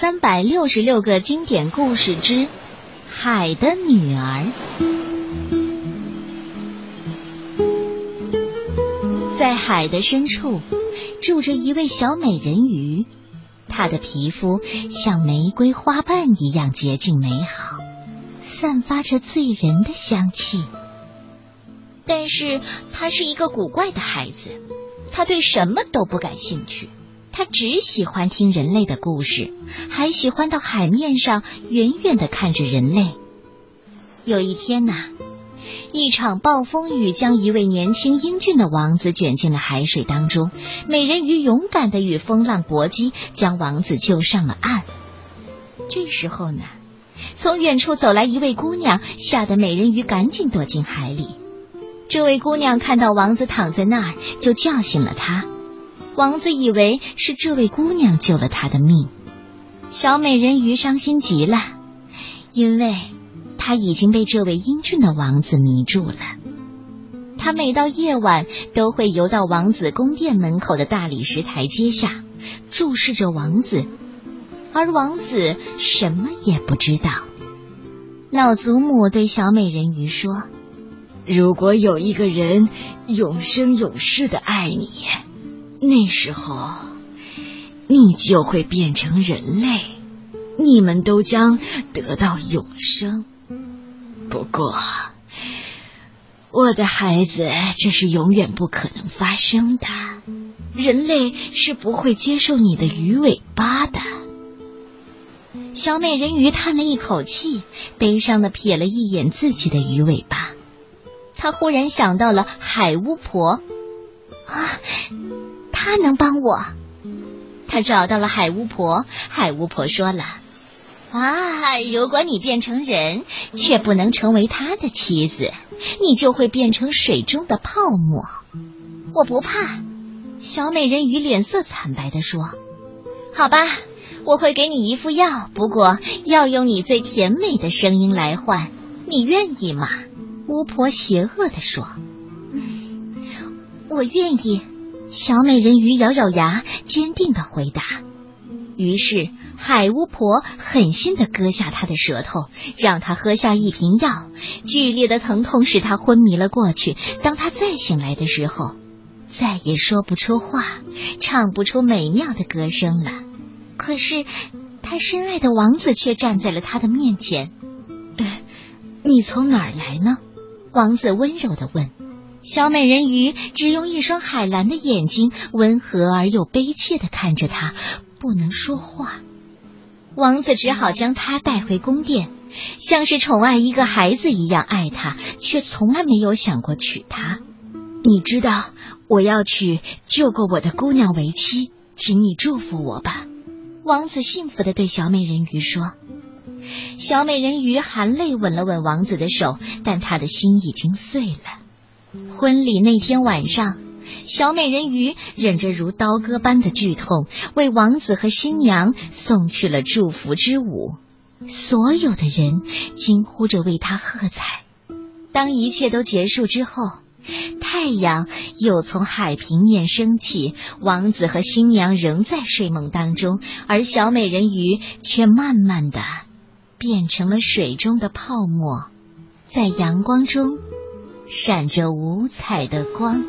三百六十六个经典故事之《海的女儿》。在海的深处，住着一位小美人鱼，她的皮肤像玫瑰花瓣一样洁净美好，散发着醉人的香气。但是，她是一个古怪的孩子，她对什么都不感兴趣。他只喜欢听人类的故事，还喜欢到海面上远远的看着人类。有一天呐，一场暴风雨将一位年轻英俊的王子卷进了海水当中。美人鱼勇敢的与风浪搏击，将王子救上了岸。这时候呢，从远处走来一位姑娘，吓得美人鱼赶紧躲进海里。这位姑娘看到王子躺在那儿，就叫醒了他。王子以为是这位姑娘救了他的命，小美人鱼伤心极了，因为她已经被这位英俊的王子迷住了。她每到夜晚都会游到王子宫殿门口的大理石台阶下，注视着王子，而王子什么也不知道。老祖母对小美人鱼说：“如果有一个人永生永世的爱你。”那时候，你就会变成人类，你们都将得到永生。不过，我的孩子，这是永远不可能发生的。人类是不会接受你的鱼尾巴的。小美人鱼叹了一口气，悲伤的瞥了一眼自己的鱼尾巴。她忽然想到了海巫婆啊。他能帮我。他找到了海巫婆，海巫婆说了：“啊，如果你变成人，却不能成为他的妻子，你就会变成水中的泡沫。”我不怕。小美人鱼脸色惨白的说：“好吧，我会给你一副药，不过要用你最甜美的声音来换，你愿意吗？”巫婆邪恶的说：“嗯，我愿意。”小美人鱼咬咬牙，坚定的回答。于是海巫婆狠心的割下她的舌头，让她喝下一瓶药。剧烈的疼痛使她昏迷了过去。当她再醒来的时候，再也说不出话，唱不出美妙的歌声了。可是，她深爱的王子却站在了她的面前。你从哪儿来呢？王子温柔的问。小美人鱼只用一双海蓝的眼睛，温和而又悲切的看着他，不能说话。王子只好将她带回宫殿，像是宠爱一个孩子一样爱她，却从来没有想过娶她。你知道我要娶救过我的姑娘为妻，请你祝福我吧。王子幸福的对小美人鱼说。小美人鱼含泪吻了吻王子的手，但他的心已经碎了。婚礼那天晚上，小美人鱼忍着如刀割般的剧痛，为王子和新娘送去了祝福之舞。所有的人惊呼着为她喝彩。当一切都结束之后，太阳又从海平面升起，王子和新娘仍在睡梦当中，而小美人鱼却慢慢的变成了水中的泡沫，在阳光中。闪着五彩的光。